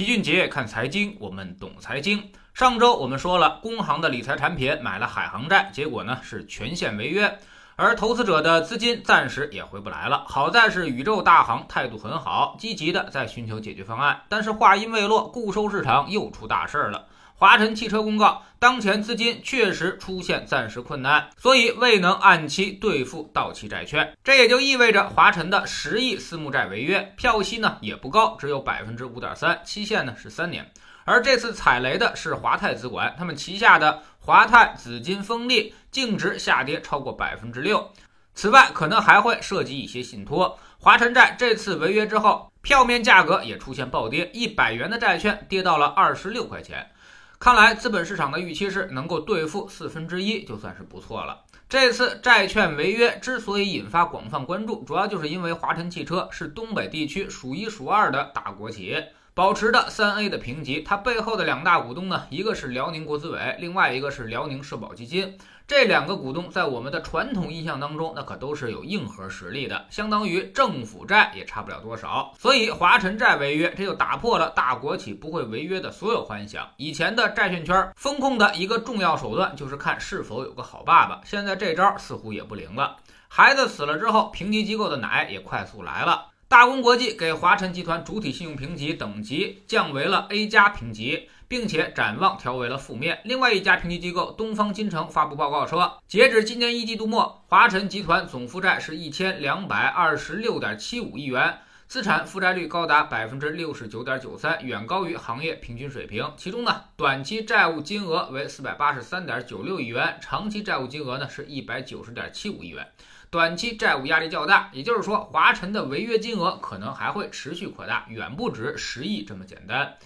齐俊杰看财经，我们懂财经。上周我们说了，工行的理财产品买了海航债，结果呢是全线违约，而投资者的资金暂时也回不来了。好在是宇宙大行态度很好，积极的在寻求解决方案。但是话音未落，固收市场又出大事儿了。华晨汽车公告，当前资金确实出现暂时困难，所以未能按期兑付到期债券。这也就意味着华晨的十亿私募债违约，票息呢也不高，只有百分之五点三，期限呢是三年。而这次踩雷的是华泰资管，他们旗下的华泰紫金丰利净值下跌超过百分之六。此外，可能还会涉及一些信托。华晨债这次违约之后，票面价格也出现暴跌，一百元的债券跌到了二十六块钱。看来资本市场的预期是能够兑付四分之一，就算是不错了。这次债券违约之所以引发广泛关注，主要就是因为华晨汽车是东北地区数一数二的大国企业。保持的三 A 的评级，它背后的两大股东呢，一个是辽宁国资委，另外一个是辽宁社保基金。这两个股东在我们的传统印象当中，那可都是有硬核实力的，相当于政府债也差不了多少。所以华晨债违约，这就打破了大国企不会违约的所有幻想。以前的债券圈风控的一个重要手段就是看是否有个好爸爸，现在这招似乎也不灵了。孩子死了之后，评级机构的奶也快速来了。大公国际给华晨集团主体信用评级等级降为了 A 加评级，并且展望调为了负面。另外一家评级机构东方金城发布报告说，截止今年一季度末，华晨集团总负债是一千两百二十六点七五亿元，资产负债率高达百分之六十九点九三，远高于行业平均水平。其中呢，短期债务金额为四百八十三点九六亿元，长期债务金额呢是一百九十点七五亿元。短期债务压力较大，也就是说，华晨的违约金额可能还会持续扩大，远不止十亿这么简单。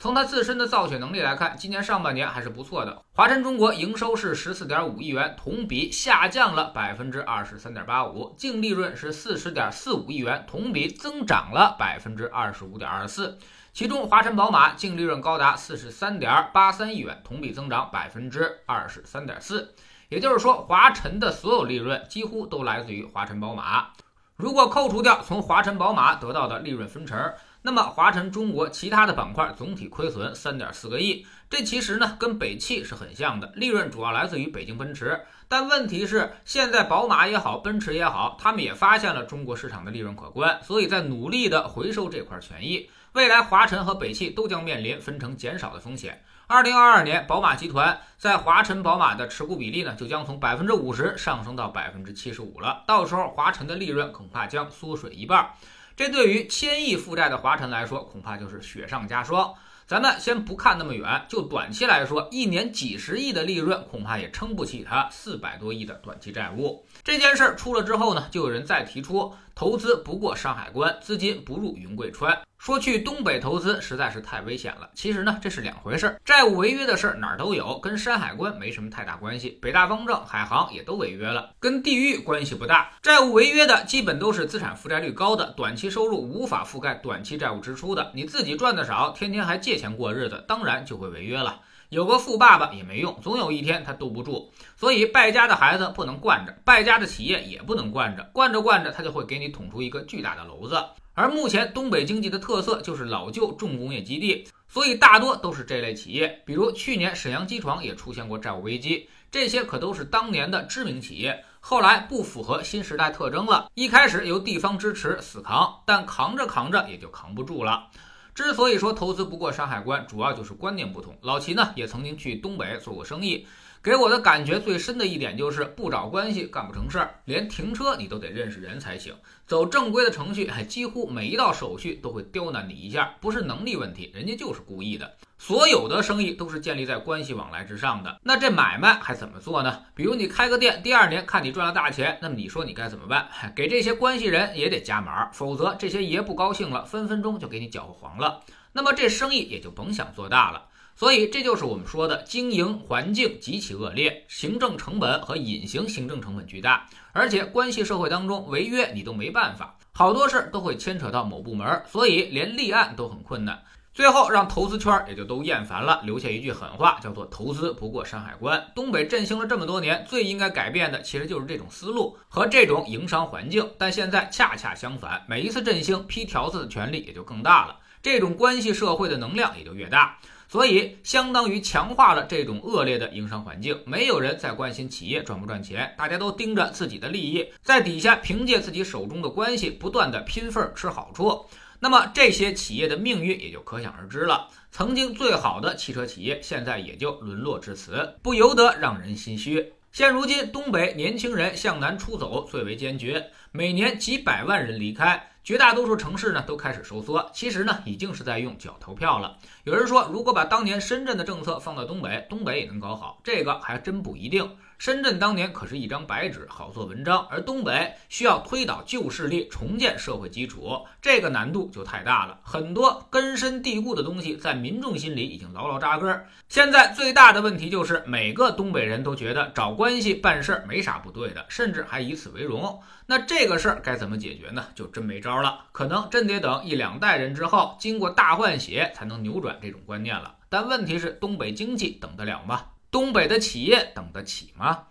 从它自身的造血能力来看，今年上半年还是不错的。华晨中国营收是十四点五亿元，同比下降了百分之二十三点八五，净利润是四十点四五亿元，同比增长了百分之二十五点二四。其中，华晨宝马净利润高达四十三点八三亿元，同比增长百分之二十三点四。也就是说，华晨的所有利润几乎都来自于华晨宝马。如果扣除掉从华晨宝马得到的利润分成，那么华晨中国其他的板块总体亏损三点四个亿。这其实呢跟北汽是很像的，利润主要来自于北京奔驰。但问题是，现在宝马也好，奔驰也好，他们也发现了中国市场的利润可观，所以在努力的回收这块权益。未来华晨和北汽都将面临分成减少的风险。二零二二年，宝马集团在华晨宝马的持股比例呢，就将从百分之五十上升到百分之七十五了。到时候，华晨的利润恐怕将缩水一半。这对于千亿负债的华晨来说，恐怕就是雪上加霜。咱们先不看那么远，就短期来说，一年几十亿的利润，恐怕也撑不起它四百多亿的短期债务。这件事儿出了之后呢，就有人再提出，投资不过山海关，资金不入云贵川。说去东北投资实在是太危险了。其实呢，这是两回事儿。债务违约的事儿哪儿都有，跟山海关没什么太大关系。北大方正、海航也都违约了，跟地域关系不大。债务违约的基本都是资产负债率高的，短期收入无法覆盖短期债务支出的。你自己赚的少，天天还借钱过日子，当然就会违约了。有个富爸爸也没用，总有一天他兜不住。所以败家的孩子不能惯着，败家的企业也不能惯着，惯着惯着他就会给你捅出一个巨大的篓子。而目前东北经济的特色就是老旧重工业基地，所以大多都是这类企业。比如去年沈阳机床也出现过债务危机，这些可都是当年的知名企业，后来不符合新时代特征了。一开始由地方支持死扛，但扛着扛着也就扛不住了。之所以说投资不过山海关，主要就是观念不同。老齐呢也曾经去东北做过生意。给我的感觉最深的一点就是不找关系干不成事儿，连停车你都得认识人才行。走正规的程序，还几乎每一道手续都会刁难你一下，不是能力问题，人家就是故意的。所有的生意都是建立在关系往来之上的，那这买卖还怎么做呢？比如你开个店，第二年看你赚了大钱，那么你说你该怎么办？给这些关系人也得加码，否则这些爷不高兴了，分分钟就给你搅和黄了。那么这生意也就甭想做大了。所以，这就是我们说的经营环境极其恶劣，行政成本和隐形行政成本巨大，而且关系社会当中违约你都没办法，好多事儿都会牵扯到某部门，所以连立案都很困难。最后让投资圈也就都厌烦了，留下一句狠话，叫做“投资不过山海关”。东北振兴了这么多年，最应该改变的其实就是这种思路和这种营商环境，但现在恰恰相反，每一次振兴批条子的权利也就更大了。这种关系社会的能量也就越大。所以，相当于强化了这种恶劣的营商环境。没有人再关心企业赚不赚钱，大家都盯着自己的利益，在底下凭借自己手中的关系，不断的拼份吃好处。那么，这些企业的命运也就可想而知了。曾经最好的汽车企业，现在也就沦落至此，不由得让人心虚。现如今，东北年轻人向南出走最为坚决，每年几百万人离开。绝大多数城市呢都开始收缩，其实呢已经是在用脚投票了。有人说，如果把当年深圳的政策放到东北，东北也能搞好，这个还真不一定。深圳当年可是一张白纸，好做文章，而东北需要推倒旧势力，重建社会基础，这个难度就太大了。很多根深蒂固的东西在民众心里已经牢牢扎根。现在最大的问题就是，每个东北人都觉得找关系办事儿没啥不对的，甚至还以此为荣。那这个事儿该怎么解决呢？就真没招了，可能真得等一两代人之后，经过大换血，才能扭转这种观念了。但问题是，东北经济等得了吗？东北的企业等得起吗？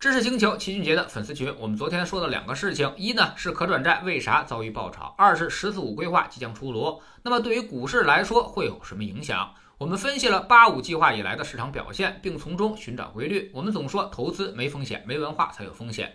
知识星球齐俊杰的粉丝群，我们昨天说的两个事情，一呢是可转债为啥遭遇爆炒，二是“十四五”规划即将出炉，那么对于股市来说会有什么影响？我们分析了“八五”计划以来的市场表现，并从中寻找规律。我们总说投资没风险，没文化才有风险。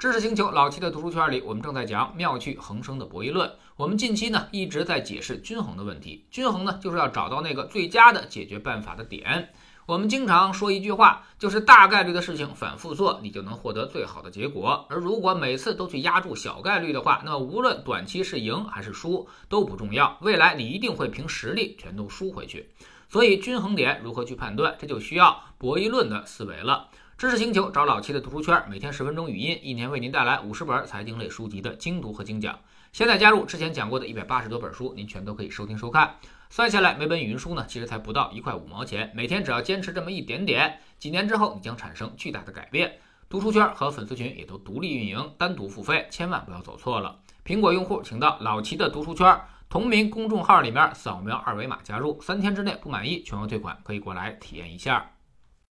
知识星球老七的读书圈里，我们正在讲妙趣横生的博弈论。我们近期呢一直在解释均衡的问题。均衡呢就是要找到那个最佳的解决办法的点。我们经常说一句话，就是大概率的事情反复做，你就能获得最好的结果。而如果每次都去压住小概率的话，那么无论短期是赢还是输都不重要，未来你一定会凭实力全都输回去。所以均衡点如何去判断，这就需要博弈论的思维了。知识星球找老七的读书圈，每天十分钟语音，一年为您带来五十本财经类书籍的精读和精讲。现在加入之前讲过的一百八十多本书，您全都可以收听收看。算下来，每本语音书呢，其实才不到一块五毛钱。每天只要坚持这么一点点，几年之后，你将产生巨大的改变。读书圈和粉丝群也都独立运营，单独付费，千万不要走错了。苹果用户请到老齐的读书圈同名公众号里面扫描二维码加入，三天之内不满意全额退款，可以过来体验一下。